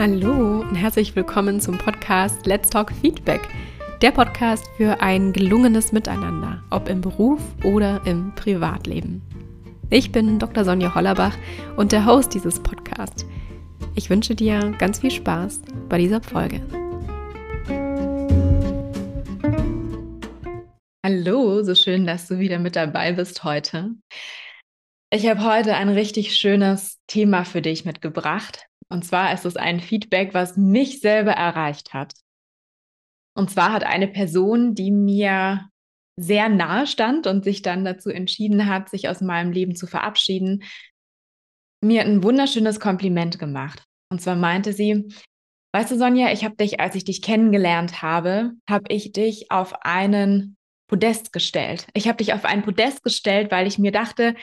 Hallo und herzlich willkommen zum Podcast Let's Talk Feedback. Der Podcast für ein gelungenes Miteinander, ob im Beruf oder im Privatleben. Ich bin Dr. Sonja Hollerbach und der Host dieses Podcasts. Ich wünsche dir ganz viel Spaß bei dieser Folge. Hallo, so schön, dass du wieder mit dabei bist heute. Ich habe heute ein richtig schönes Thema für dich mitgebracht. Und zwar ist es ein Feedback, was mich selber erreicht hat. Und zwar hat eine Person, die mir sehr nahe stand und sich dann dazu entschieden hat, sich aus meinem Leben zu verabschieden, mir ein wunderschönes Kompliment gemacht. Und zwar meinte sie, weißt du, Sonja, ich habe dich, als ich dich kennengelernt habe, habe ich dich auf einen Podest gestellt. Ich habe dich auf ein Podest gestellt, weil ich mir dachte,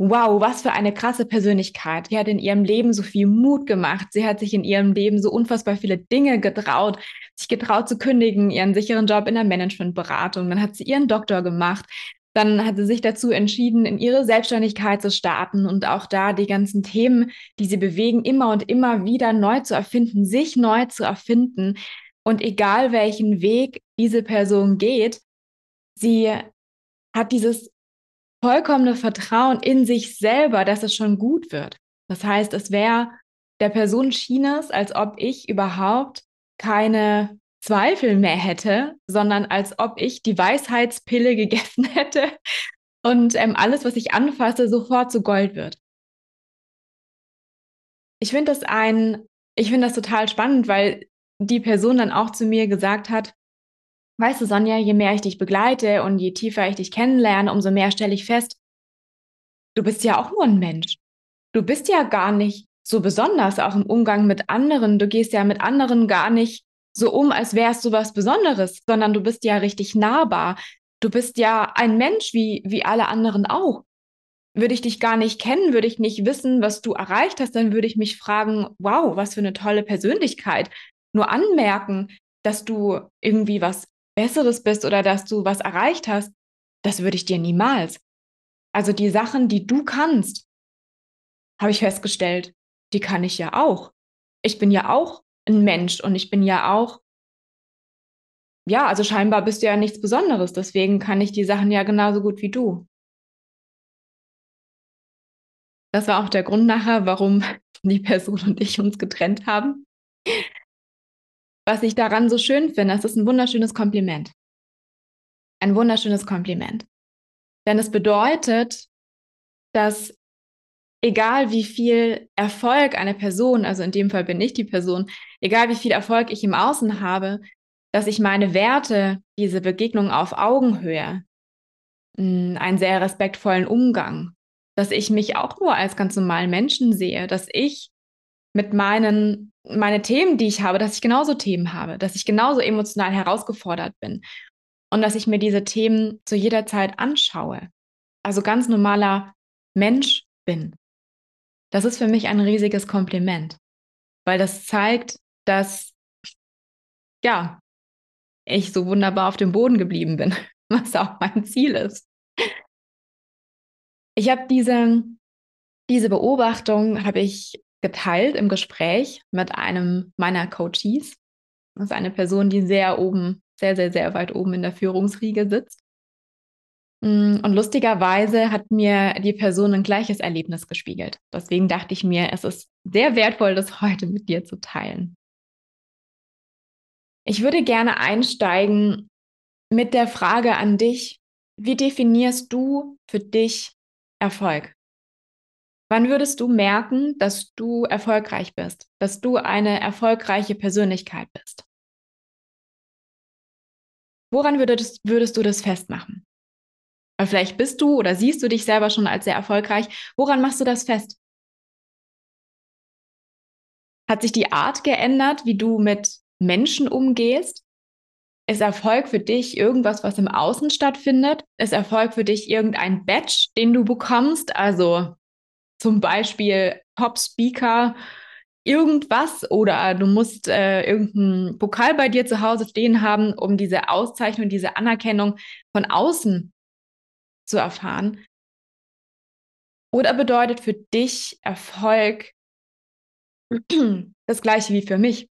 wow, was für eine krasse Persönlichkeit. Sie hat in ihrem Leben so viel Mut gemacht. Sie hat sich in ihrem Leben so unfassbar viele Dinge getraut, sich getraut zu kündigen, ihren sicheren Job in der Managementberatung. Dann hat sie ihren Doktor gemacht. Dann hat sie sich dazu entschieden, in ihre Selbstständigkeit zu starten und auch da die ganzen Themen, die sie bewegen, immer und immer wieder neu zu erfinden, sich neu zu erfinden. Und egal welchen Weg diese Person geht, sie hat dieses vollkommene Vertrauen in sich selber, dass es schon gut wird. Das heißt, es wäre der Person schien es, als ob ich überhaupt keine Zweifel mehr hätte, sondern als ob ich die Weisheitspille gegessen hätte und ähm, alles, was ich anfasse, sofort zu Gold wird. Ich finde das ein, ich finde das total spannend, weil die Person dann auch zu mir gesagt hat, Weißt du, Sonja, je mehr ich dich begleite und je tiefer ich dich kennenlerne, umso mehr stelle ich fest, du bist ja auch nur ein Mensch. Du bist ja gar nicht so besonders, auch im Umgang mit anderen. Du gehst ja mit anderen gar nicht so um, als wärst du was Besonderes, sondern du bist ja richtig nahbar. Du bist ja ein Mensch wie, wie alle anderen auch. Würde ich dich gar nicht kennen, würde ich nicht wissen, was du erreicht hast, dann würde ich mich fragen, wow, was für eine tolle Persönlichkeit. Nur anmerken, dass du irgendwie was Besseres bist oder dass du was erreicht hast, das würde ich dir niemals. Also die Sachen, die du kannst, habe ich festgestellt, die kann ich ja auch. Ich bin ja auch ein Mensch und ich bin ja auch, ja, also scheinbar bist du ja nichts Besonderes. Deswegen kann ich die Sachen ja genauso gut wie du. Das war auch der Grund nachher, warum die Person und ich uns getrennt haben was ich daran so schön finde, das ist ein wunderschönes Kompliment. Ein wunderschönes Kompliment. Denn es bedeutet, dass egal wie viel Erfolg eine Person, also in dem Fall bin ich die Person, egal wie viel Erfolg ich im Außen habe, dass ich meine Werte, diese Begegnung auf Augenhöhe, hm, einen sehr respektvollen Umgang, dass ich mich auch nur als ganz normalen Menschen sehe, dass ich mit meinen meine Themen, die ich habe, dass ich genauso Themen habe, dass ich genauso emotional herausgefordert bin und dass ich mir diese Themen zu jeder Zeit anschaue. Also ganz normaler Mensch bin. Das ist für mich ein riesiges Kompliment, weil das zeigt, dass ja, ich so wunderbar auf dem Boden geblieben bin, was auch mein Ziel ist. Ich habe diese, diese Beobachtung habe ich geteilt im Gespräch mit einem meiner Coaches. Das ist eine Person, die sehr oben, sehr, sehr, sehr weit oben in der Führungsriege sitzt. Mm, und lustigerweise hat mir die Person ein gleiches Erlebnis gespiegelt. Deswegen dachte ich mir, es ist sehr wertvoll, das heute mit dir zu teilen. Ich würde gerne einsteigen mit der Frage an dich, wie definierst du für dich Erfolg? Wann würdest du merken, dass du erfolgreich bist, dass du eine erfolgreiche Persönlichkeit bist? Woran würdest, würdest du das festmachen? Weil vielleicht bist du oder siehst du dich selber schon als sehr erfolgreich. Woran machst du das fest? Hat sich die Art geändert, wie du mit Menschen umgehst? Ist Erfolg für dich irgendwas, was im Außen stattfindet? Ist Erfolg für dich irgendein Badge, den du bekommst? Also zum Beispiel Top-Speaker irgendwas oder du musst äh, irgendeinen Pokal bei dir zu Hause stehen haben, um diese Auszeichnung, diese Anerkennung von außen zu erfahren. Oder bedeutet für dich Erfolg das gleiche wie für mich.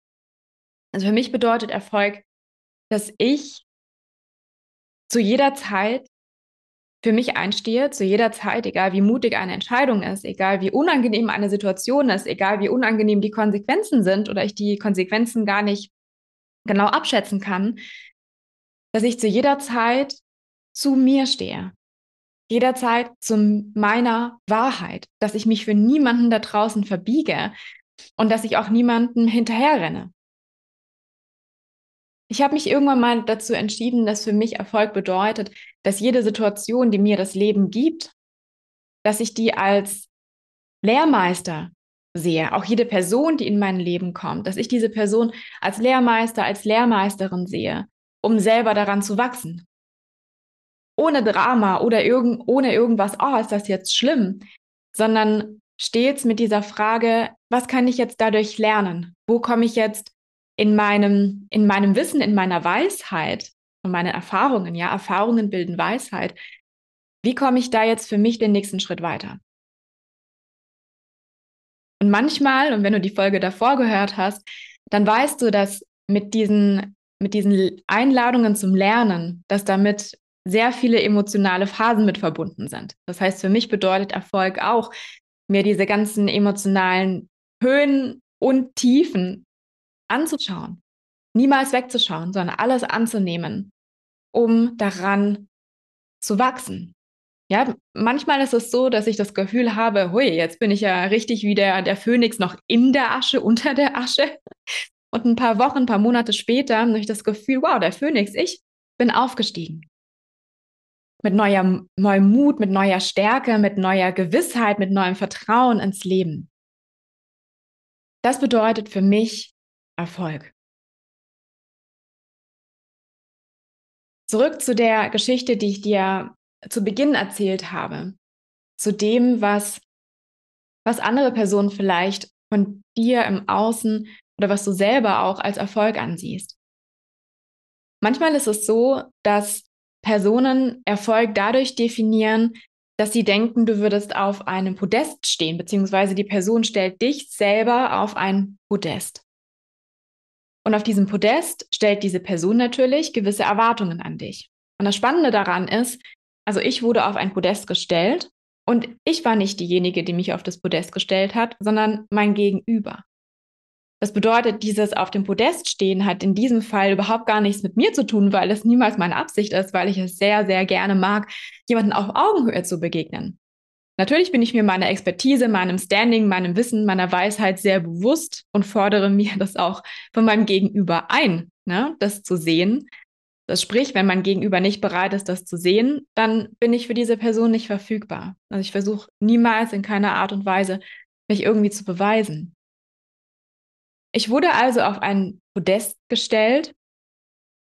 Also für mich bedeutet Erfolg, dass ich zu jeder Zeit für mich einstehe, zu jeder Zeit, egal wie mutig eine Entscheidung ist, egal wie unangenehm eine Situation ist, egal wie unangenehm die Konsequenzen sind oder ich die Konsequenzen gar nicht genau abschätzen kann, dass ich zu jeder Zeit zu mir stehe. Jederzeit zu meiner Wahrheit, dass ich mich für niemanden da draußen verbiege und dass ich auch niemandem hinterherrenne. Ich habe mich irgendwann mal dazu entschieden, dass für mich Erfolg bedeutet, dass jede Situation, die mir das Leben gibt, dass ich die als Lehrmeister sehe. Auch jede Person, die in mein Leben kommt, dass ich diese Person als Lehrmeister, als Lehrmeisterin sehe, um selber daran zu wachsen. Ohne Drama oder irgend, ohne irgendwas, oh, ist das jetzt schlimm, sondern stets mit dieser Frage, was kann ich jetzt dadurch lernen? Wo komme ich jetzt in meinem, in meinem Wissen, in meiner Weisheit und meinen Erfahrungen, ja, Erfahrungen bilden Weisheit. Wie komme ich da jetzt für mich den nächsten Schritt weiter? Und manchmal, und wenn du die Folge davor gehört hast, dann weißt du, dass mit diesen, mit diesen Einladungen zum Lernen, dass damit sehr viele emotionale Phasen mit verbunden sind. Das heißt, für mich bedeutet Erfolg auch, mir diese ganzen emotionalen Höhen und Tiefen anzuschauen, niemals wegzuschauen, sondern alles anzunehmen, um daran zu wachsen. Ja, manchmal ist es so, dass ich das Gefühl habe, hui, jetzt bin ich ja richtig wie der, der Phönix noch in der Asche, unter der Asche. Und ein paar Wochen, ein paar Monate später habe ich das Gefühl, wow, der Phönix, ich bin aufgestiegen. Mit neuer, neuem Mut, mit neuer Stärke, mit neuer Gewissheit, mit neuem Vertrauen ins Leben. Das bedeutet für mich Erfolg. Zurück zu der Geschichte, die ich dir zu Beginn erzählt habe, zu dem, was, was andere Personen vielleicht von dir im Außen oder was du selber auch als Erfolg ansiehst. Manchmal ist es so, dass Personen Erfolg dadurch definieren, dass sie denken, du würdest auf einem Podest stehen, beziehungsweise die Person stellt dich selber auf ein Podest. Und auf diesem Podest stellt diese Person natürlich gewisse Erwartungen an dich. Und das Spannende daran ist, also ich wurde auf ein Podest gestellt und ich war nicht diejenige, die mich auf das Podest gestellt hat, sondern mein Gegenüber. Das bedeutet, dieses auf dem Podest stehen hat in diesem Fall überhaupt gar nichts mit mir zu tun, weil es niemals meine Absicht ist, weil ich es sehr, sehr gerne mag, jemanden auf Augenhöhe zu begegnen. Natürlich bin ich mir meiner Expertise, meinem Standing, meinem Wissen, meiner Weisheit sehr bewusst und fordere mir das auch von meinem Gegenüber ein, ne, das zu sehen. Das sprich, wenn mein Gegenüber nicht bereit ist, das zu sehen, dann bin ich für diese Person nicht verfügbar. Also ich versuche niemals in keiner Art und Weise, mich irgendwie zu beweisen. Ich wurde also auf ein Podest gestellt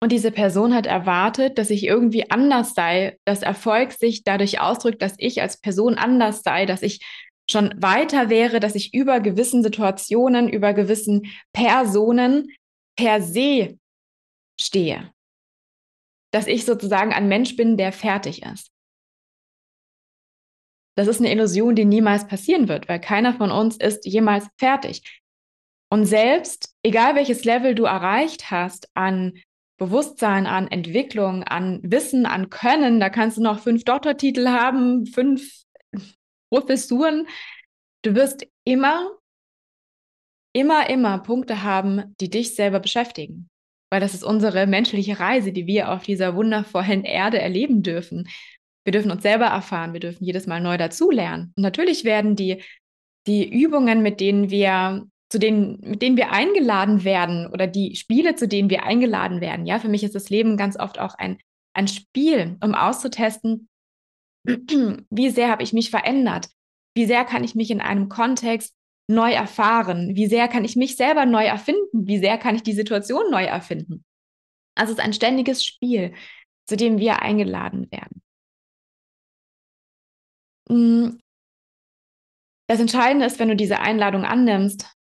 und diese Person hat erwartet, dass ich irgendwie anders sei, dass Erfolg sich dadurch ausdrückt, dass ich als Person anders sei, dass ich schon weiter wäre, dass ich über gewissen Situationen, über gewissen Personen per se stehe. Dass ich sozusagen ein Mensch bin, der fertig ist. Das ist eine Illusion, die niemals passieren wird, weil keiner von uns ist jemals fertig. Und selbst, egal welches Level du erreicht hast an Bewusstsein, an Entwicklung, an Wissen, an Können. Da kannst du noch fünf Doktortitel haben, fünf Professuren. Du wirst immer, immer, immer Punkte haben, die dich selber beschäftigen. Weil das ist unsere menschliche Reise, die wir auf dieser wundervollen Erde erleben dürfen. Wir dürfen uns selber erfahren, wir dürfen jedes Mal neu dazulernen. Und natürlich werden die, die Übungen, mit denen wir zu denen, mit denen wir eingeladen werden oder die Spiele, zu denen wir eingeladen werden. Ja, für mich ist das Leben ganz oft auch ein, ein Spiel, um auszutesten, wie sehr habe ich mich verändert? Wie sehr kann ich mich in einem Kontext neu erfahren? Wie sehr kann ich mich selber neu erfinden? Wie sehr kann ich die Situation neu erfinden? Also es ist ein ständiges Spiel, zu dem wir eingeladen werden. Mm. Das Entscheidende ist, wenn du diese Einladung annimmst,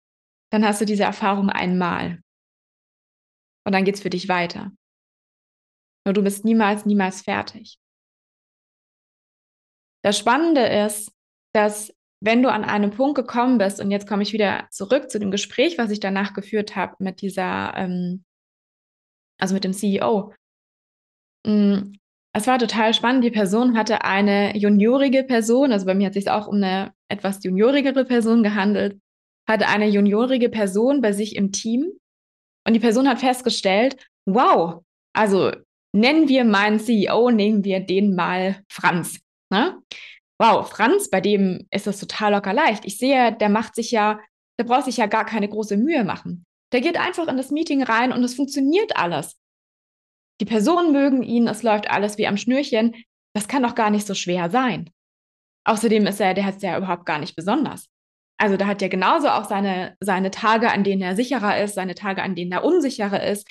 dann hast du diese Erfahrung einmal. Und dann geht es für dich weiter. Nur du bist niemals, niemals fertig. Das Spannende ist, dass wenn du an einem Punkt gekommen bist, und jetzt komme ich wieder zurück zu dem Gespräch, was ich danach geführt habe mit dieser, ähm, also mit dem CEO. Mm, es war total spannend. Die Person hatte eine juniorige Person, also bei mir hat es sich auch um eine etwas juniorigere Person gehandelt, hatte eine juniorige Person bei sich im Team und die Person hat festgestellt, wow, also nennen wir meinen CEO, nehmen wir den mal Franz. Ne? Wow, Franz, bei dem ist das total locker leicht. Ich sehe, der macht sich ja, der braucht sich ja gar keine große Mühe machen. Der geht einfach in das Meeting rein und es funktioniert alles. Die Personen mögen ihn, es läuft alles wie am Schnürchen. Das kann doch gar nicht so schwer sein. Außerdem ist er, der hat es ja überhaupt gar nicht besonders. Also da hat er genauso auch seine, seine Tage, an denen er sicherer ist, seine Tage, an denen er unsicherer ist,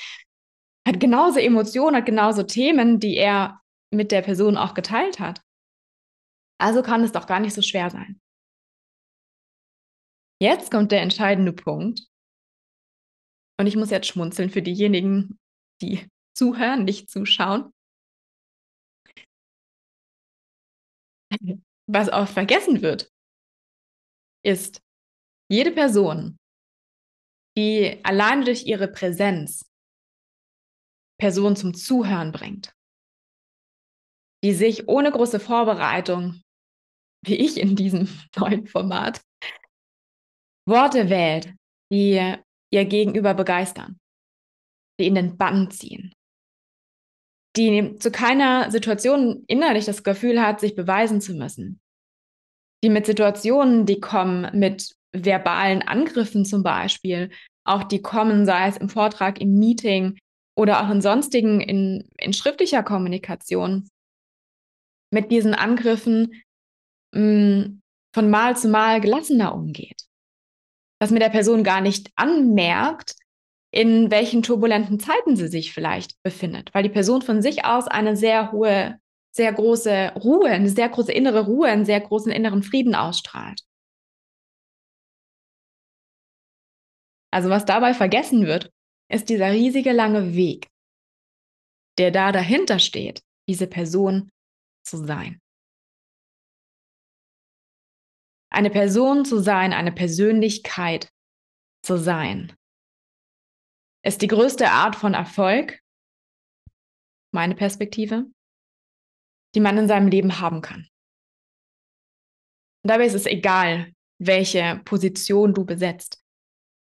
hat genauso Emotionen, hat genauso Themen, die er mit der Person auch geteilt hat. Also kann es doch gar nicht so schwer sein. Jetzt kommt der entscheidende Punkt. Und ich muss jetzt schmunzeln für diejenigen, die zuhören, nicht zuschauen. Was oft vergessen wird, ist, jede Person, die alleine durch ihre Präsenz Personen zum Zuhören bringt, die sich ohne große Vorbereitung, wie ich in diesem neuen Format, Worte wählt, die ihr Gegenüber begeistern, die in den Bann ziehen, die zu keiner Situation innerlich das Gefühl hat, sich beweisen zu müssen, die mit Situationen, die kommen, mit verbalen Angriffen zum Beispiel, auch die kommen, sei es im Vortrag, im Meeting oder auch in sonstigen, in, in schriftlicher Kommunikation, mit diesen Angriffen mh, mm, von Mal zu Mal gelassener umgeht. Dass mir der Person gar nicht anmerkt, in welchen turbulenten Zeiten sie sich vielleicht befindet, weil die Person von sich aus eine sehr hohe sehr große Ruhe, eine sehr große innere Ruhe, einen sehr großen inneren Frieden ausstrahlt. Also was dabei vergessen wird, ist dieser riesige lange Weg, der da dahinter steht, diese Person zu sein. Eine Person zu sein, eine Persönlichkeit zu sein, ist die größte Art von Erfolg, meine Perspektive, die man in seinem Leben haben kann. Und dabei ist es egal, welche Position du besetzt,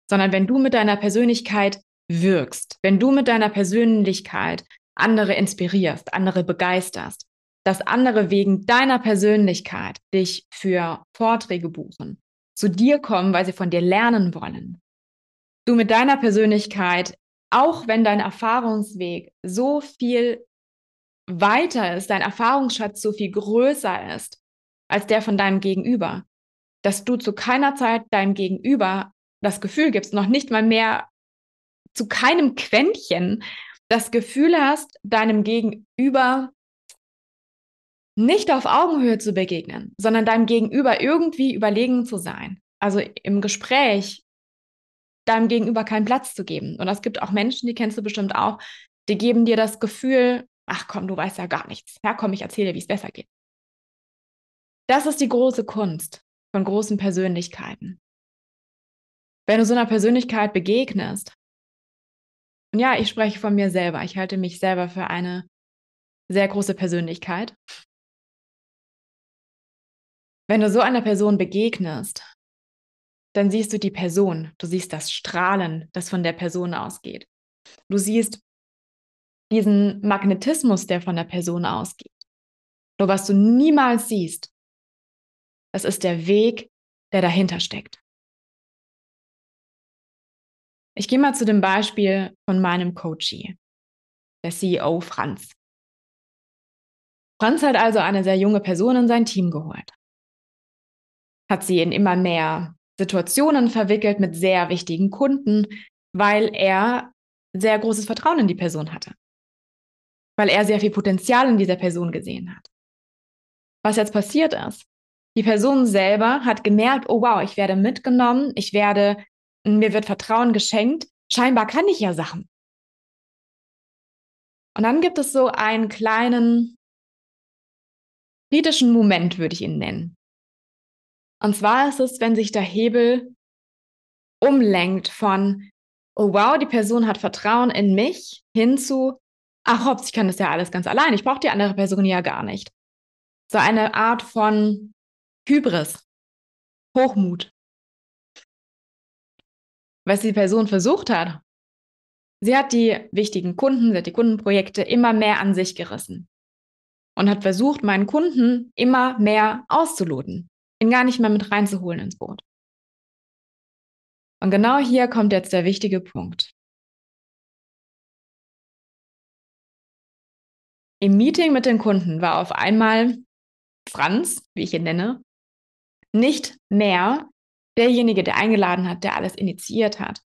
sondern wenn du mit deiner Persönlichkeit wirkst, wenn du mit deiner Persönlichkeit andere inspirierst, andere begeisterst, dass andere wegen deiner Persönlichkeit dich für Vorträge buchen, zu dir kommen, weil sie von dir lernen wollen. Du mit deiner Persönlichkeit, auch wenn dein Erfahrungsweg so viel weiter ist, dein Erfahrungsschatz so viel größer ist als der von deinem Gegenüber, dass du zu keiner Zeit deinem Gegenüber das Gefühl gibst, noch nicht mal mehr zu keinem Quäntchen das Gefühl hast, deinem Gegenüber nicht auf Augenhöhe zu begegnen, sondern deinem Gegenüber irgendwie überlegen zu sein. Also im Gespräch deinem Gegenüber keinen Platz zu geben. Und es gibt auch Menschen, die kennst du bestimmt auch, die geben dir das Gefühl, ach komm, du weißt ja gar nichts. Ja, komm, ich erzähle dir, wie es besser geht. Das ist die große Kunst von großen Persönlichkeiten. Wenn du so einer Persönlichkeit begegnest, und ja, ich spreche von mir selber, ich halte mich selber für eine sehr große Persönlichkeit. Wenn du so einer Person begegnest, dann siehst du die Person, du siehst das Strahlen, das von der Person ausgeht. Du siehst, diesen Magnetismus, der von der Person ausgeht. Nur was du niemals siehst, das ist der Weg, der dahinter steckt. Ich gehe mal zu dem Beispiel von meinem Coachie, der CEO Franz. Franz hat also eine sehr junge Person in sein Team geholt, hat sie in immer mehr Situationen verwickelt mit sehr wichtigen Kunden, weil er sehr großes Vertrauen in die Person hatte weil er sehr viel Potenzial in dieser Person gesehen hat. Was jetzt passiert ist, die Person selber hat gemerkt, oh wow, ich werde mitgenommen, ich werde, mir wird Vertrauen geschenkt, scheinbar kann ich ja Sachen. Und dann gibt es so einen kleinen kritischen Moment, würde ich ihn nennen. Und zwar ist es, wenn sich der Hebel umlenkt von, oh wow, die Person hat Vertrauen in mich, hin zu, ach hops, ich kann das ja alles ganz allein, ich brauche die andere Person ja gar nicht. So eine Art von Hybris, Hochmut. Was die Person versucht hat, sie hat die wichtigen Kunden, sie hat die Kundenprojekte immer mehr an sich gerissen und hat versucht, meinen Kunden immer mehr auszuloten, ihn gar nicht mehr mit reinzuholen ins Boot. Und genau hier kommt jetzt der wichtige Punkt. Im Meeting mit den Kunden war auf einmal Franz, wie ich ihn nenne, nicht mehr derjenige, der eingeladen hat, der alles initiiert hat.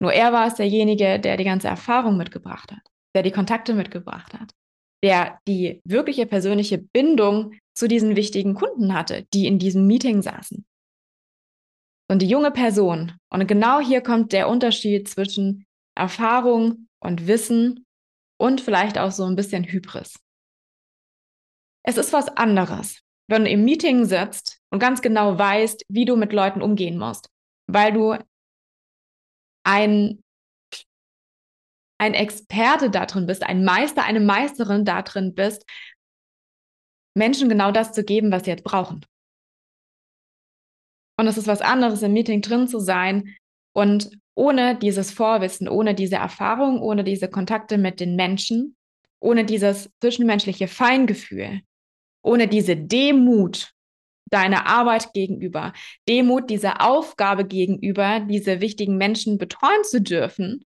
Nur er war es derjenige, der die ganze Erfahrung mitgebracht hat, der die Kontakte mitgebracht hat, der die wirkliche persönliche Bindung zu diesen wichtigen Kunden hatte, die in diesem Meeting saßen. Und die junge Person, und genau hier kommt der Unterschied zwischen Erfahrung und Wissen und vielleicht auch so ein bisschen Hybris. Es ist was anderes, wenn du im Meeting sitzt und ganz genau weißt, wie du mit Leuten umgehen musst, weil du ein, ein Experte darin bist, ein Meister, eine Meisterin darin bist, Menschen genau das zu geben, was sie jetzt brauchen. Und es ist was anderes, im Meeting drin zu sein und ohne dieses Vorwissen, ohne diese Erfahrung, ohne diese Kontakte mit den Menschen, ohne dieses zwischenmenschliche Feingefühl, ohne diese Demut deiner Arbeit gegenüber, Demut dieser Aufgabe gegenüber, diese wichtigen Menschen betreuen zu dürfen,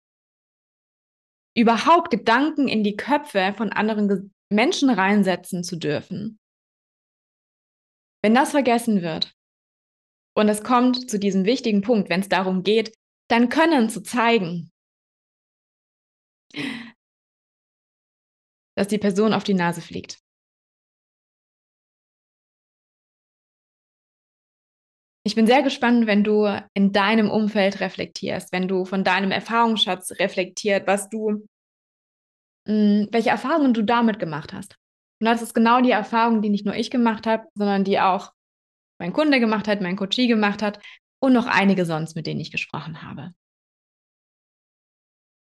überhaupt Gedanken in die Köpfe von anderen Menschen reinsetzen zu dürfen. Wenn das vergessen wird und es kommt zu diesem wichtigen Punkt, wenn es darum geht, dein Können zu zeigen, dass die Person auf die Nase fliegt. Ich bin sehr gespannt, wenn du in deinem Umfeld reflektierst, wenn du von deinem Erfahrungsschatz reflektiert, was du, mh, hm, welche Erfahrungen du damit gemacht hast. Und das ist genau die Erfahrung, die nicht nur ich gemacht habe, sondern die auch mein Kunde gemacht hat, mein Coachie gemacht hat und noch einige sonst, mit denen ich gesprochen habe.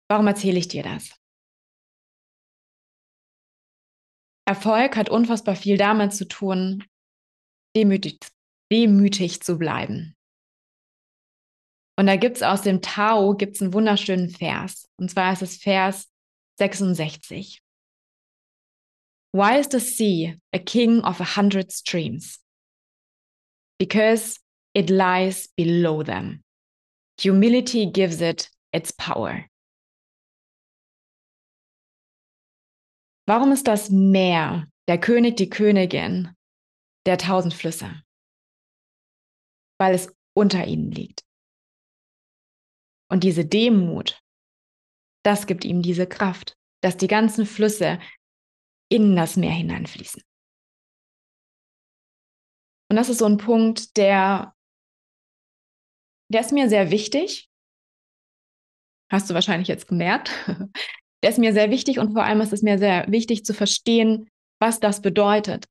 Warum erzähle ich dir das? Erfolg hat unfassbar viel damit zu tun, demütig demütig zu bleiben. Und da gibt es aus dem Tao gibt's einen wunderschönen Vers. Und zwar ist es Vers 66. Why is the sea a king of a hundred streams? Because it lies below them. Humility gives it its power. Warum ist das Meer, der König, die Königin der tausend Flüsse? weil es unter ihnen liegt. Und diese Demut, das gibt ihm diese Kraft, dass die ganzen Flüsse in das Meer hineinfließen. Und das ist so ein Punkt, der, der ist mir sehr wichtig. Hast du wahrscheinlich jetzt gemerkt. Der ist mir sehr wichtig und vor allem ist es mir sehr wichtig zu verstehen, was das bedeutet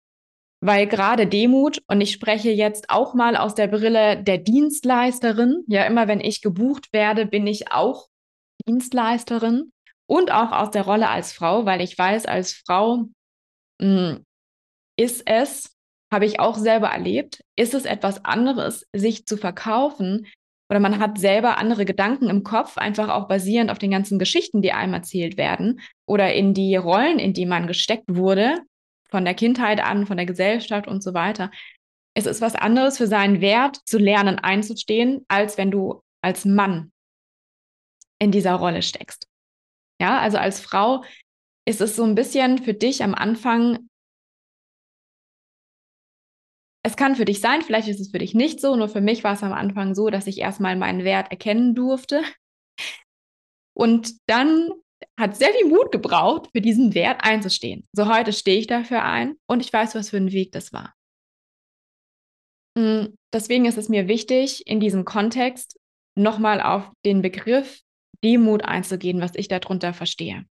weil gerade Demut, und ich spreche jetzt auch mal aus der Brille der Dienstleisterin, ja, immer wenn ich gebucht werde, bin ich auch Dienstleisterin und auch aus der Rolle als Frau, weil ich weiß, als Frau mh, hm, ist es, habe ich auch selber erlebt, ist es etwas anderes, sich zu verkaufen oder man hat selber andere Gedanken im Kopf, einfach auch basierend auf den ganzen Geschichten, die einem erzählt werden oder in die Rollen, in die man gesteckt wurde, von der Kindheit an, von der Gesellschaft und so weiter. Es ist was anderes für seinen Wert zu lernen einzustehen, als wenn du als Mann in dieser Rolle steckst. Ja, also als Frau ist es so ein bisschen für dich am Anfang, es kann für dich sein, vielleicht ist es für dich nicht so, nur für mich war es am Anfang so, dass ich erstmal meinen Wert erkennen durfte und dann hat sehr viel Mut gebraucht, für diesen Wert einzustehen. So heute stehe ich dafür ein und ich weiß, was für ein Weg das war. Mm, deswegen ist es mir wichtig, in diesem Kontext nochmal auf den Begriff Demut einzugehen, was ich darunter verstehe.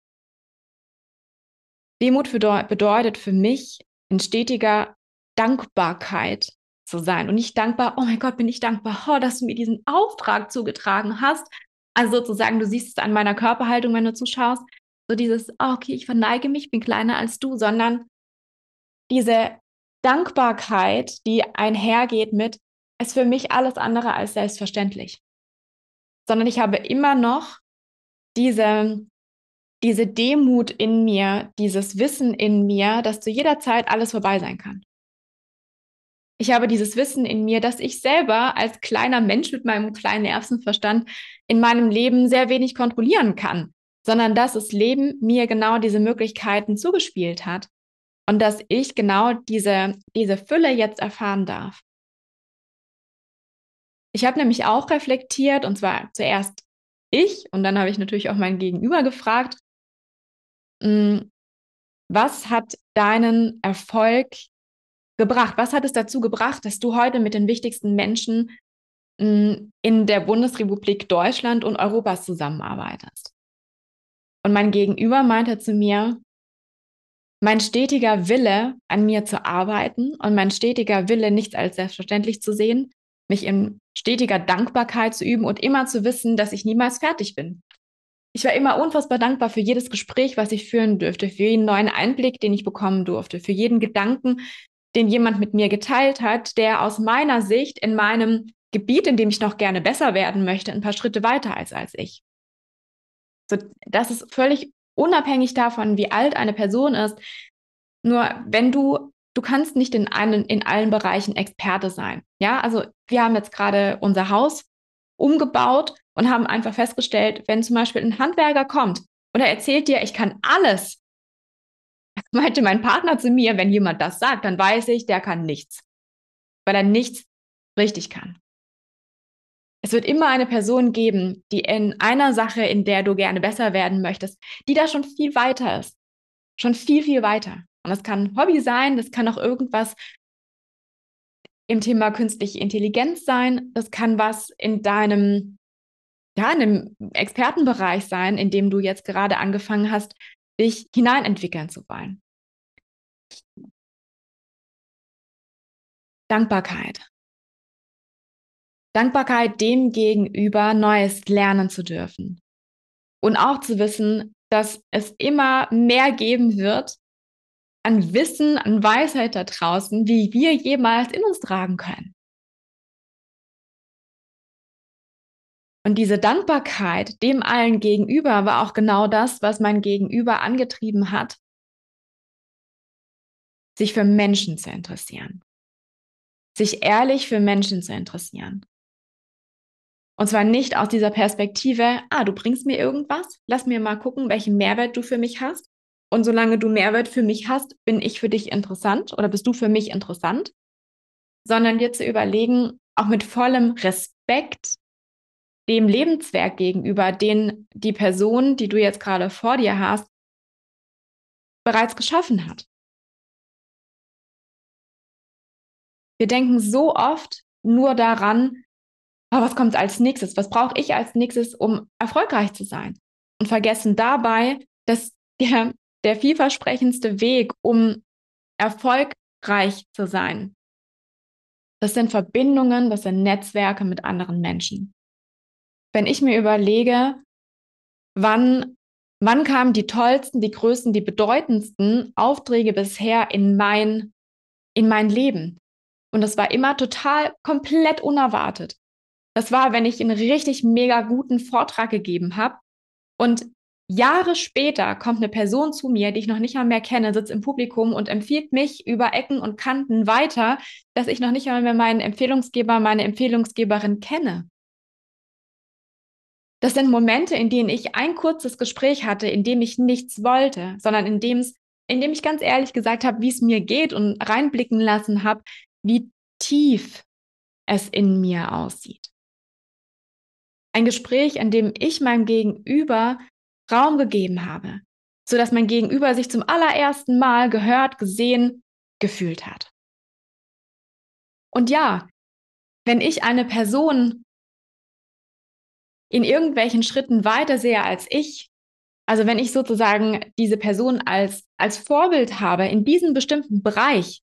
Demut bedeutet für mich in stetiger Dankbarkeit zu sein und nicht dankbar, oh mein Gott, bin ich dankbar, oh, dass du mir diesen Auftrag zugetragen hast. Also sozusagen, du siehst es an meiner Körperhaltung, wenn du zuschaust, so dieses, oh, okay, ich verneige mich, bin kleiner als du, sondern diese Dankbarkeit, die einhergeht mit, ist für mich alles andere als selbstverständlich. Sondern ich habe immer noch diese, diese Demut in mir, dieses Wissen in mir, dass zu jeder Zeit alles vorbei sein kann. Ich habe dieses Wissen in mir, dass ich selber als kleiner Mensch mit meinem kleinen Nervenverstand in meinem Leben sehr wenig kontrollieren kann, sondern dass das Leben mir genau diese Möglichkeiten zugespielt hat und dass ich genau diese, diese Fülle jetzt erfahren darf. Ich habe nämlich auch reflektiert, und zwar zuerst ich, und dann habe ich natürlich auch mein Gegenüber gefragt, hm, was hat deinen Erfolg gebracht? Was hat es dazu gebracht, dass du heute mit den wichtigsten Menschen hm, in der Bundesrepublik Deutschland und Europas zusammenarbeitest? Und mein Gegenüber meinte zu mir, mein stetiger Wille, an mir zu arbeiten und mein stetiger Wille, nichts als selbstverständlich zu sehen, mich in stetiger Dankbarkeit zu üben und immer zu wissen, dass ich niemals fertig bin. Ich war immer unfassbar dankbar für jedes Gespräch, was ich führen dürfte, für jeden neuen Einblick, den ich bekommen durfte, für jeden Gedanken, den jemand mit mir geteilt hat, der aus meiner Sicht in meinem Gebiet, in dem ich noch gerne besser werden möchte, ein paar Schritte weiter ist als ich. So, das ist völlig unabhängig davon, wie alt eine Person ist. Nur wenn du, du kannst nicht in, einen, in allen Bereichen Experte sein. Ja, also wir haben jetzt gerade unser Haus umgebaut und haben einfach festgestellt, wenn zum Beispiel ein Handwerker kommt und er erzählt dir, ich kann alles, meinte mein Partner zu mir, wenn jemand das sagt, dann weiß ich, der kann nichts, weil er nichts richtig kann. Es wird immer eine Person geben, die in einer Sache, in der du gerne besser werden möchtest, die da schon viel weiter ist. Schon viel, viel weiter. Und das kann Hobby sein, das kann auch irgendwas im Thema künstliche Intelligenz sein, das kann was in deinem, ja, in dem Expertenbereich sein, in dem du jetzt gerade angefangen hast, dich hineinentwickeln zu wollen. Dankbarkeit. Dankbarkeit dem gegenüber Neues lernen zu dürfen. Und auch zu wissen, dass es immer mehr geben wird an Wissen, an Weisheit da draußen, wie wir jemals in uns tragen können. Und diese Dankbarkeit dem allen gegenüber war auch genau das, was mein Gegenüber angetrieben hat, sich für Menschen zu interessieren. Sich ehrlich für Menschen zu interessieren. Und zwar nicht aus dieser Perspektive, ah, du bringst mir irgendwas, lass mir mal gucken, welchen Mehrwert du für mich hast. Und solange du Mehrwert für mich hast, bin ich für dich interessant oder bist du für mich interessant, sondern dir zu überlegen, auch mit vollem Respekt dem Lebenswerk gegenüber, den die Person, die du jetzt gerade vor dir hast, bereits geschaffen hat. Wir denken so oft nur daran, oh, was kommt als nächstes? Was brauche ich als nächstes, um erfolgreich zu sein? Und vergessen dabei, dass der, der vielversprechendste Weg, um erfolgreich zu sein, das sind Verbindungen, das sind Netzwerke mit anderen Menschen. Wenn ich mir überlege, wann, wann kamen die tollsten, die größten, die bedeutendsten Aufträge bisher in mein, in mein Leben? Und das war immer total komplett unerwartet. Das war, wenn ich einen richtig mega guten Vortrag gegeben habe und Jahre später kommt eine Person zu mir, die ich noch nicht mal mehr kenne, sitzt im Publikum und empfiehlt mich über Ecken und Kanten weiter, dass ich noch nicht mal mehr meinen Empfehlungsgeber, meine Empfehlungsgeberin kenne. Das sind Momente, in denen ich ein kurzes Gespräch hatte, in dem ich nichts wollte, sondern in dem, in dem ich ganz ehrlich gesagt habe, wie es mir geht und reinblicken lassen habe, wie tief es in mir aussieht. Ein Gespräch, in dem ich meinem Gegenüber Raum gegeben habe, sodass mein Gegenüber sich zum allerersten Mal gehört, gesehen, gefühlt hat. Und ja, wenn ich eine Person in irgendwelchen Schritten weiter sehe als ich, also wenn ich sozusagen diese Person als, als Vorbild habe in diesem bestimmten Bereich,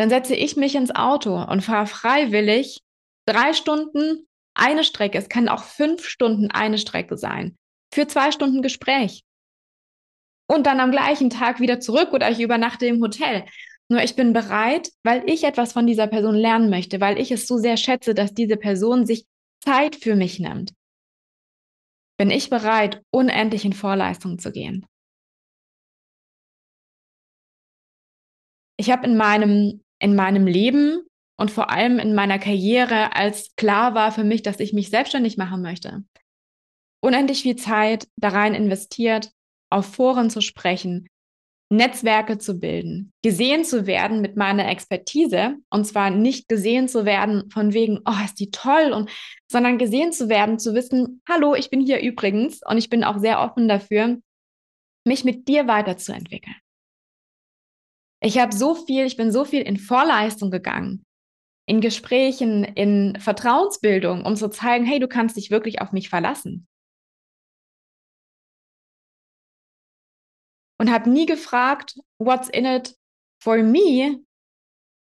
dann setze ich mich ins Auto und fahre freiwillig drei Stunden eine Strecke. Es kann auch fünf Stunden eine Strecke sein. Für zwei Stunden Gespräch. Und dann am gleichen Tag wieder zurück oder ich übernachte im Hotel. Nur ich bin bereit, weil ich etwas von dieser Person lernen möchte, weil ich es so sehr schätze, dass diese Person sich Zeit für mich nimmt. Bin ich bereit, unendlich in Vorleistung zu gehen. Ich habe in meinem, in meinem Leben und vor allem in meiner Karriere, als klar war für mich, dass ich mich selbstständig machen möchte, unendlich viel Zeit da rein investiert, auf Foren zu sprechen, Netzwerke zu bilden, gesehen zu werden mit meiner Expertise und zwar nicht gesehen zu werden von wegen, oh, ist die toll und sondern gesehen zu werden, zu wissen, hallo, ich bin hier übrigens und ich bin auch sehr offen dafür, mich mit dir weiterzuentwickeln. Ich habe so viel, ich bin so viel in Vorleistung gegangen, in Gesprächen, in Vertrauensbildung, um zu zeigen, hey, du kannst dich wirklich auf mich verlassen. und habe nie gefragt, what's in it for me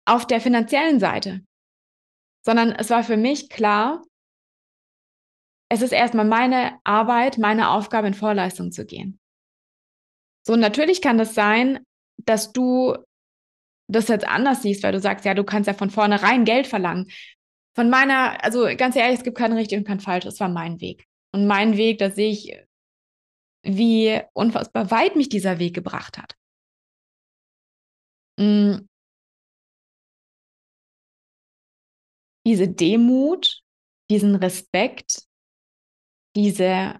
auf der finanziellen Seite, sondern es war für mich klar, es ist erstmal meine Arbeit, meine Aufgabe in Vorleistung zu gehen. So, natürlich kann das sein, dass du das jetzt anders siehst, weil du sagst, ja, du kannst ja von vornherein Geld verlangen. Von meiner, also ganz ehrlich, es gibt keinen richtig und keinen falsch, es war mein Weg. Und mein Weg, da sehe ich wie unfassbar weit mich dieser Weg gebracht hat. Mm. Diese Demut, diesen Respekt, diese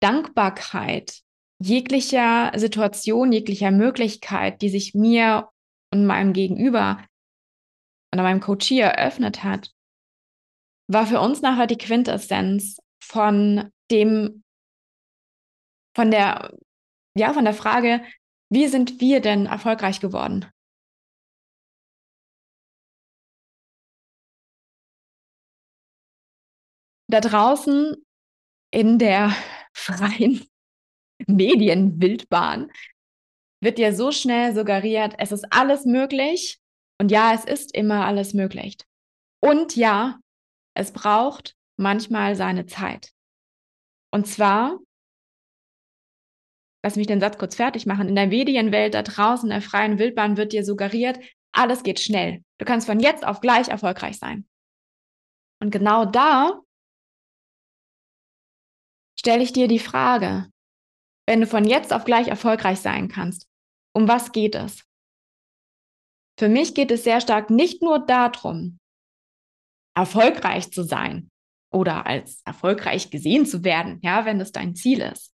Dankbarkeit jeglicher Situation, jeglicher Möglichkeit, die sich mir und meinem Gegenüber oder meinem Coachie eröffnet hat, war für uns nachher die Quintessenz von dem von der, ja, von der Frage, wie sind wir denn erfolgreich geworden? Da draußen in der freien Medienwildbahn wird dir so schnell suggeriert, es ist alles möglich. Und ja, es ist immer alles möglich. Und ja, es braucht manchmal seine Zeit. Und zwar lass mich den Satz kurz fertig machen. In der Medienwelt da draußen, in der freien Wildbahn wird dir suggeriert, alles geht schnell. Du kannst von jetzt auf gleich erfolgreich sein. Und genau da stelle ich dir die Frage, wenn du von jetzt auf gleich erfolgreich sein kannst, um was geht es? Für mich geht es sehr stark nicht nur darum, erfolgreich zu sein oder als erfolgreich gesehen zu werden, ja, wenn es dein Ziel ist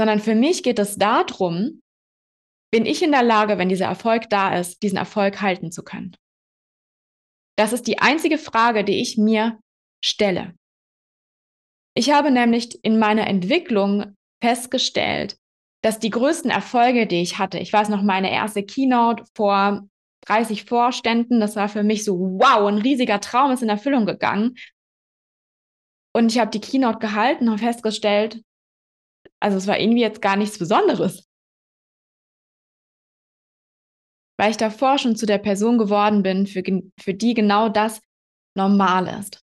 sondern für mich geht es darum, bin ich in der Lage, wenn dieser Erfolg da ist, diesen Erfolg halten zu können? Das ist die einzige Frage, die ich mir stelle. Ich habe nämlich in meiner Entwicklung festgestellt, dass die größten Erfolge, die ich hatte, ich weiß noch, meine erste Keynote vor 30 Vorständen, das war für mich so, wow, ein riesiger Traum ist in Erfüllung gegangen. Und ich habe die Keynote gehalten und festgestellt, also es war irgendwie jetzt gar nichts Besonderes. Weil ich davor schon zu der Person geworden bin, für, für die genau das normal ist.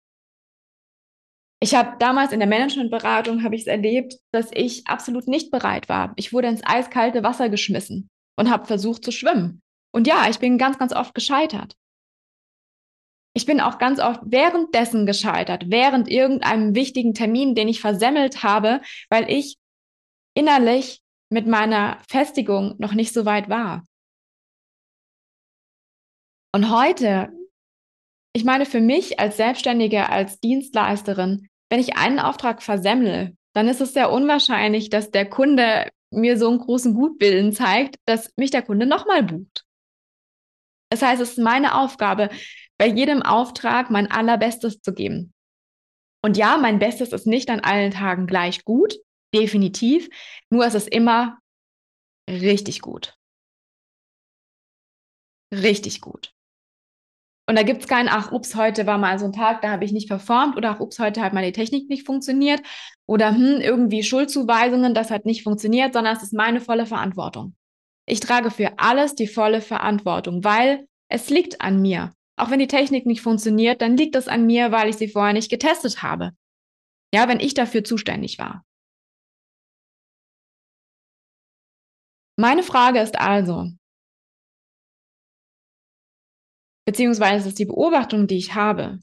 Ich habe damals in der Managementberatung habe ich es erlebt, dass ich absolut nicht bereit war. Ich wurde ins eiskalte Wasser geschmissen und habe versucht zu schwimmen. Und ja, ich bin ganz, ganz oft gescheitert. Ich bin auch ganz oft währenddessen gescheitert, während irgendeinem wichtigen Termin, den ich versemmelt habe, weil ich innerlich mit meiner Festigung noch nicht so weit war. Und heute, ich meine für mich als Selbstständige, als Dienstleisterin, wenn ich einen Auftrag versemmle, dann ist es sehr unwahrscheinlich, dass der Kunde mir so einen großen Gutwillen zeigt, dass mich der Kunde nochmal bucht. Das heißt, es ist meine Aufgabe, bei jedem Auftrag mein allerbestes zu geben. Und ja, mein Bestes ist nicht an allen Tagen gleich gut, definitiv. Nur ist es immer richtig gut. Richtig gut. Und da gibt es keinen, ach, ups, heute war mal so ein Tag, da habe ich nicht performt oder ach, ups, heute hat meine Technik nicht funktioniert oder hm, irgendwie Schuldzuweisungen, das hat nicht funktioniert, sondern es ist meine volle Verantwortung. Ich trage für alles die volle Verantwortung, weil es liegt an mir. Auch wenn die Technik nicht funktioniert, dann liegt es an mir, weil ich sie vorher nicht getestet habe. Ja, wenn ich dafür zuständig war. Meine Frage ist also, beziehungsweise ist die Beobachtung, die ich habe,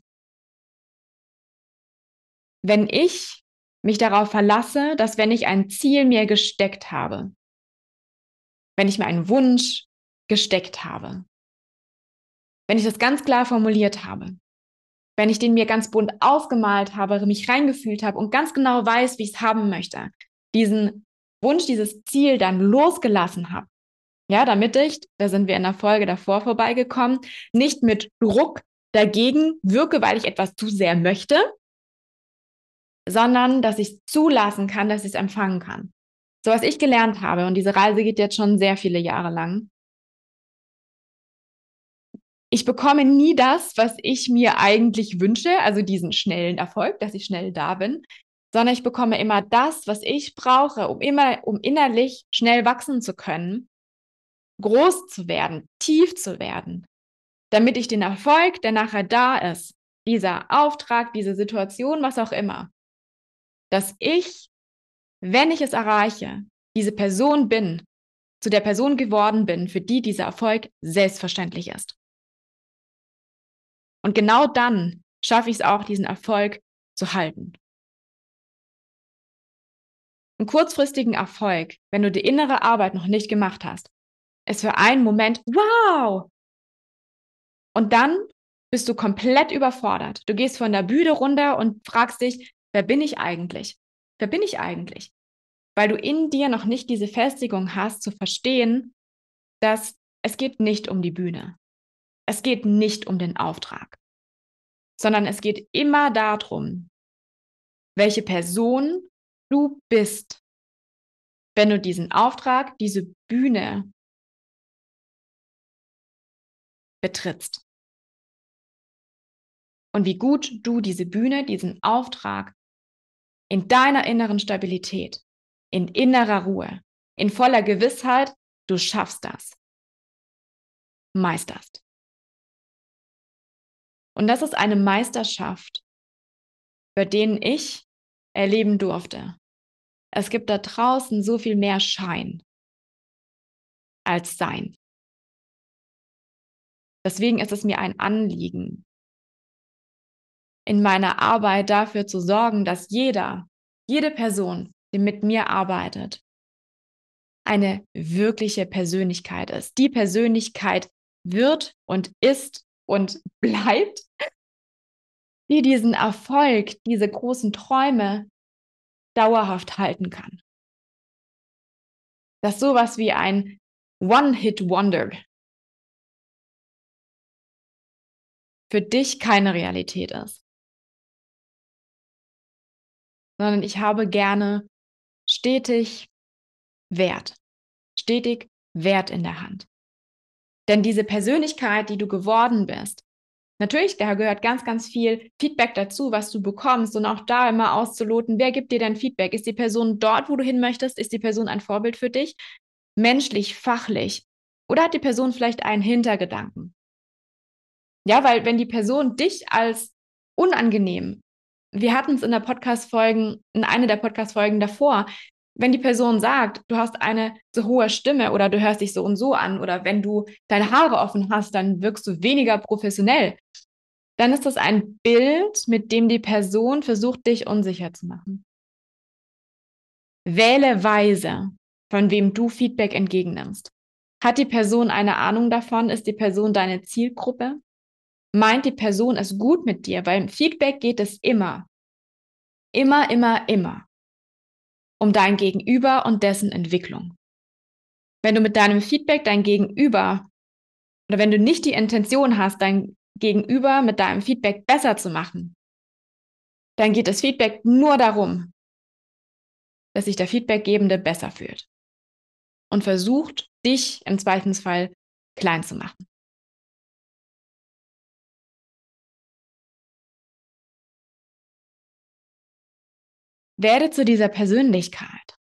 wenn ich mich darauf verlasse, dass wenn ich ein Ziel mir gesteckt habe, wenn ich mir einen Wunsch gesteckt habe, wenn ich das ganz klar formuliert habe, wenn ich den mir ganz bunt aufgemalt habe, mich reingefühlt habe und ganz genau weiß, wie ich es haben möchte, diesen Wunsch, dieses Ziel dann losgelassen habe, ja, damit ich, da sind wir in der Folge davor vorbeigekommen, nicht mit Druck dagegen wirke, weil ich etwas zu sehr möchte, sondern dass ich zulassen kann, dass ich es empfangen kann. So was ich gelernt habe, und diese Reise geht jetzt schon sehr viele Jahre lang. Ich bekomme nie das, was ich mir eigentlich wünsche, also diesen schnellen Erfolg, dass ich schnell da bin, sondern ich bekomme immer das, was ich brauche, um immer, um innerlich schnell wachsen zu können, groß zu werden, tief zu werden, damit ich den Erfolg, der nachher da ist, dieser Auftrag, diese Situation, was auch immer, dass ich wenn ich es erreiche, diese Person bin, zu der Person geworden bin, für die dieser Erfolg selbstverständlich ist. Und genau dann schaffe ich es auch, diesen Erfolg zu halten. Einen kurzfristigen Erfolg, wenn du die innere Arbeit noch nicht gemacht hast, ist für einen Moment, wow! Und dann bist du komplett überfordert. Du gehst von der Bühne runter und fragst dich, wer bin ich eigentlich? Wer bin ich eigentlich? Weil du in dir noch nicht diese Festigung hast, zu verstehen, dass es geht nicht um die Bühne. Es geht nicht um den Auftrag, sondern es geht immer darum, welche Person du bist, wenn du diesen Auftrag, diese Bühne betrittst. Und wie gut du diese Bühne, diesen Auftrag in deiner inneren Stabilität, in innerer Ruhe, in voller Gewissheit, du schaffst das, meisterst. Und das ist eine Meisterschaft, bei denen ich erleben durfte. Es gibt da draußen so viel mehr Schein als Sein. Deswegen ist es mir ein Anliegen, in meiner Arbeit dafür zu sorgen, dass jeder, jede Person, die mit mir arbeitet, eine wirkliche Persönlichkeit ist. Die Persönlichkeit wird und ist und bleibt, die diesen Erfolg, diese großen Träume dauerhaft halten kann. Dass sowas wie ein One-Hit-Wonder für dich keine Realität ist sondern ich habe gerne stetig Wert, stetig Wert in der Hand. Denn diese Persönlichkeit, die du geworden bist, natürlich, da gehört ganz, ganz viel Feedback dazu, was du bekommst und auch da immer auszuloten, wer gibt dir dein Feedback? Ist die Person dort, wo du hin möchtest? Ist die Person ein Vorbild für dich? Menschlich, fachlich? Oder hat die Person vielleicht einen Hintergedanken? Ja, weil wenn die Person dich als unangenehm, wir hatten es in der Podcast-Folgen, in einer der Podcast-Folgen davor, wenn die Person sagt, du hast eine so hohe Stimme oder du hörst dich so und so an oder wenn du deine Haare offen hast, dann wirkst du weniger professionell, dann ist das ein Bild, mit dem die Person versucht, dich unsicher zu machen. Wähle weise, von wem du Feedback entgegennimmst. Hat die Person eine Ahnung davon? Ist die Person deine Zielgruppe? Meint die Person es gut mit dir, weil im Feedback geht es immer, immer, immer, immer um dein Gegenüber und dessen Entwicklung. Wenn du mit deinem Feedback dein Gegenüber oder wenn du nicht die Intention hast, dein Gegenüber mit deinem Feedback besser zu machen, dann geht das Feedback nur darum, dass sich der Feedbackgebende besser fühlt und versucht, dich im Zweifelsfall klein zu machen. Werde zu dieser Persönlichkeit.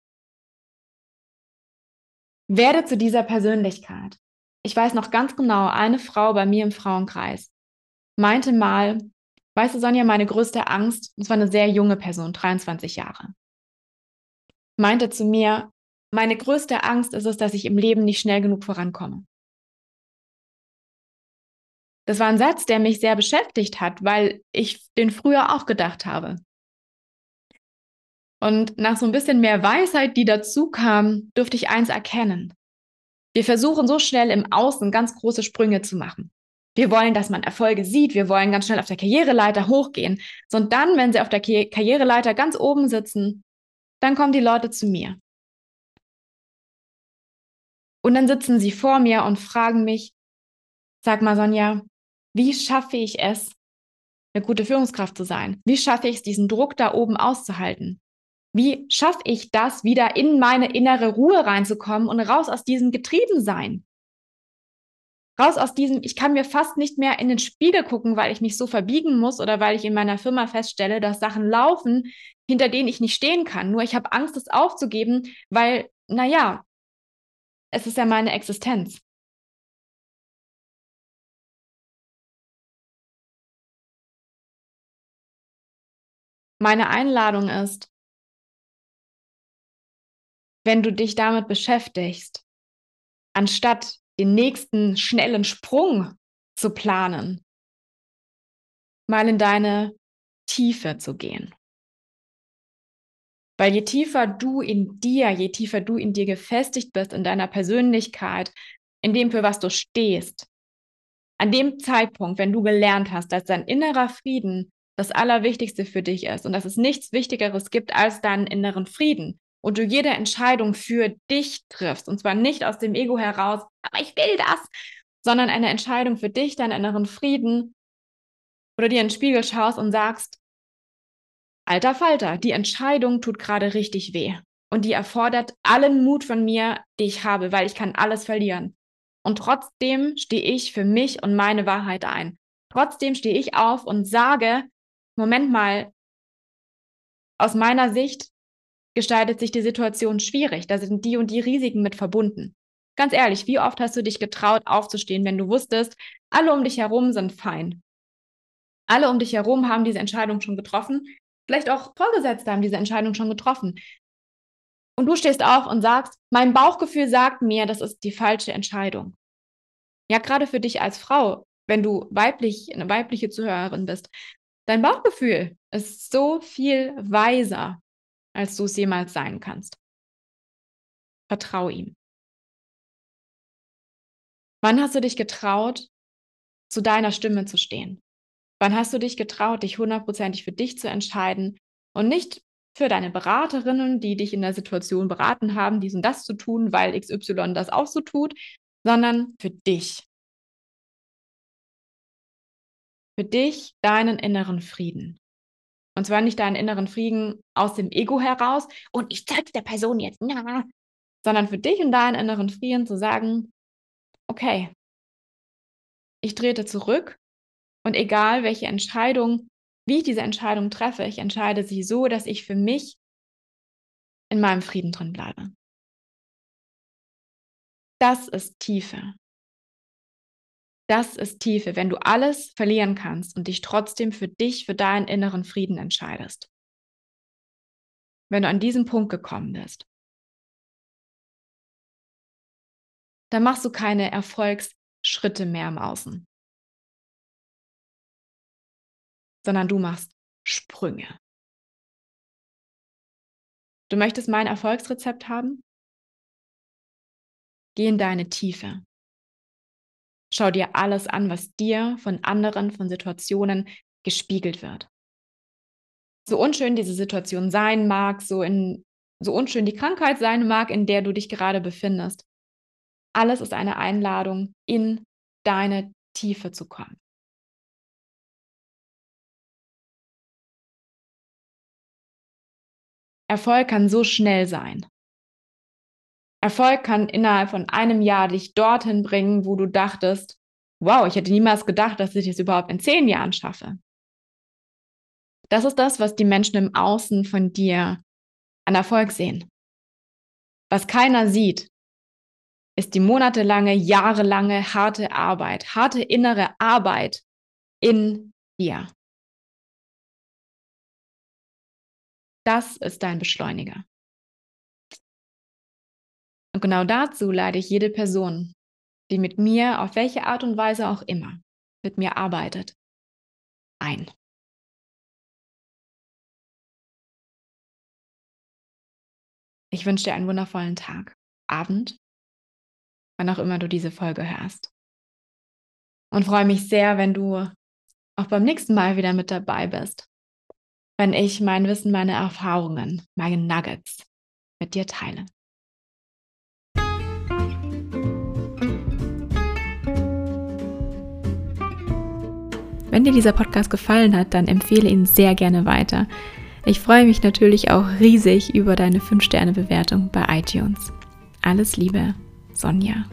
Werde zu dieser Persönlichkeit. Ich weiß noch ganz genau, eine Frau bei mir im Frauenkreis meinte mal, weißt du, Sonja, meine größte Angst, das war eine sehr junge Person, 23 Jahre, meinte zu mir, meine größte Angst ist es, dass ich im Leben nicht schnell genug vorankomme. Das war ein Satz, der mich sehr beschäftigt hat, weil ich den früher auch gedacht habe. Und nach so ein bisschen mehr Weisheit, die dazu kam, durfte ich eins erkennen. Wir versuchen so schnell im Außen ganz große Sprünge zu machen. Wir wollen, dass man Erfolge sieht. Wir wollen ganz schnell auf der Karriereleiter hochgehen. Und dann, wenn sie auf der Karriereleiter ganz oben sitzen, dann kommen die Leute zu mir. Und dann sitzen sie vor mir und fragen mich, sag mal, Sonja, wie schaffe ich es, eine gute Führungskraft zu sein? Wie schaffe ich es, diesen Druck da oben auszuhalten? Wie schaffe ich das, wieder in meine innere Ruhe reinzukommen und raus aus diesem Getriebensein? Raus aus diesem, ich kann mir fast nicht mehr in den Spiegel gucken, weil ich mich so verbiegen muss oder weil ich in meiner Firma feststelle, dass Sachen laufen, hinter denen ich nicht stehen kann. Nur ich habe Angst, es aufzugeben, weil, naja, es ist ja meine Existenz. Meine Einladung ist, wenn du dich damit beschäftigst, anstatt den nächsten schnellen Sprung zu planen, mal in deine Tiefe zu gehen. Weil je tiefer du in dir, je tiefer du in dir gefestigt bist, in deiner Persönlichkeit, in dem, für was du stehst, an dem Zeitpunkt, wenn du gelernt hast, dass dein innerer Frieden das Allerwichtigste für dich ist und dass es nichts Wichtigeres gibt als deinen inneren Frieden, und du jede Entscheidung für dich triffst, und zwar nicht aus dem Ego heraus, aber ich will das, sondern eine Entscheidung für dich, deinen inneren Frieden, oder dir in den Spiegel schaust und sagst, alter Falter, die Entscheidung tut gerade richtig weh. Und die erfordert allen Mut von mir, den ich habe, weil ich kann alles verlieren. Und trotzdem stehe ich für mich und meine Wahrheit ein. Trotzdem stehe ich auf und sage, Moment mal, aus meiner Sicht gestaltet sich die Situation schwierig. Da sind die und die Risiken mit verbunden. Ganz ehrlich, wie oft hast du dich getraut, aufzustehen, wenn du wusstest, alle um dich herum sind fein? Alle um dich herum haben diese Entscheidung schon getroffen. Vielleicht auch Vorgesetzte haben diese Entscheidung schon getroffen. Und du stehst auf und sagst, mein Bauchgefühl sagt mir, das ist die falsche Entscheidung. Ja, gerade für dich als Frau, wenn du weiblich, eine weibliche Zuhörerin bist, dein Bauchgefühl ist so viel weiser als du es jemals sein kannst. Vertrau ihm. Wann hast du dich getraut, zu deiner Stimme zu stehen? Wann hast du dich getraut, dich hundertprozentig für dich zu entscheiden und nicht für deine Beraterinnen, die dich in der Situation beraten haben, dies und das zu tun, weil XY das auch so tut, sondern für dich. Für dich, deinen inneren Frieden. Und zwar nicht deinen inneren Frieden aus dem Ego heraus und ich zeige der Person jetzt, na, sondern für dich und deinen inneren Frieden zu sagen, okay, ich trete zurück und egal welche Entscheidung, wie ich diese Entscheidung treffe, ich entscheide sie so, dass ich für mich in meinem Frieden drin bleibe. Das ist Tiefe. Das ist Tiefe, wenn du alles verlieren kannst und dich trotzdem für dich, für deinen inneren Frieden entscheidest. Wenn du an diesen Punkt gekommen bist, dann machst du keine Erfolgsschritte mehr im Außen, sondern du machst Sprünge. Du möchtest mein Erfolgsrezept haben? Geh in deine Tiefe. Schau dir alles an, was dir von anderen, von Situationen gespiegelt wird. So unschön diese Situation sein mag, so, in, so unschön die Krankheit sein mag, in der du dich gerade befindest. Alles ist eine Einladung, in deine Tiefe zu kommen. Erfolg kann so schnell sein. Erfolg kann innerhalb von einem Jahr dich dorthin bringen, wo du dachtest, wow, ich hätte niemals gedacht, dass ich es überhaupt in zehn Jahren schaffe. Das ist das, was die Menschen im Außen von dir an Erfolg sehen. Was keiner sieht, ist die monatelange, jahrelange harte Arbeit, harte innere Arbeit in dir. Das ist dein Beschleuniger. Und genau dazu lade ich jede Person, die mit mir auf welche Art und Weise auch immer mit mir arbeitet, ein. Ich wünsche dir einen wundervollen Tag, Abend, wann auch immer du diese Folge hörst. Und freue mich sehr, wenn du auch beim nächsten Mal wieder mit dabei bist, wenn ich mein Wissen, meine Erfahrungen, meine Nuggets mit dir teile. Wenn dir dieser Podcast gefallen hat, dann empfehle ihn sehr gerne weiter. Ich freue mich natürlich auch riesig über deine 5-Sterne-Bewertung bei iTunes. Alles Liebe, Sonja.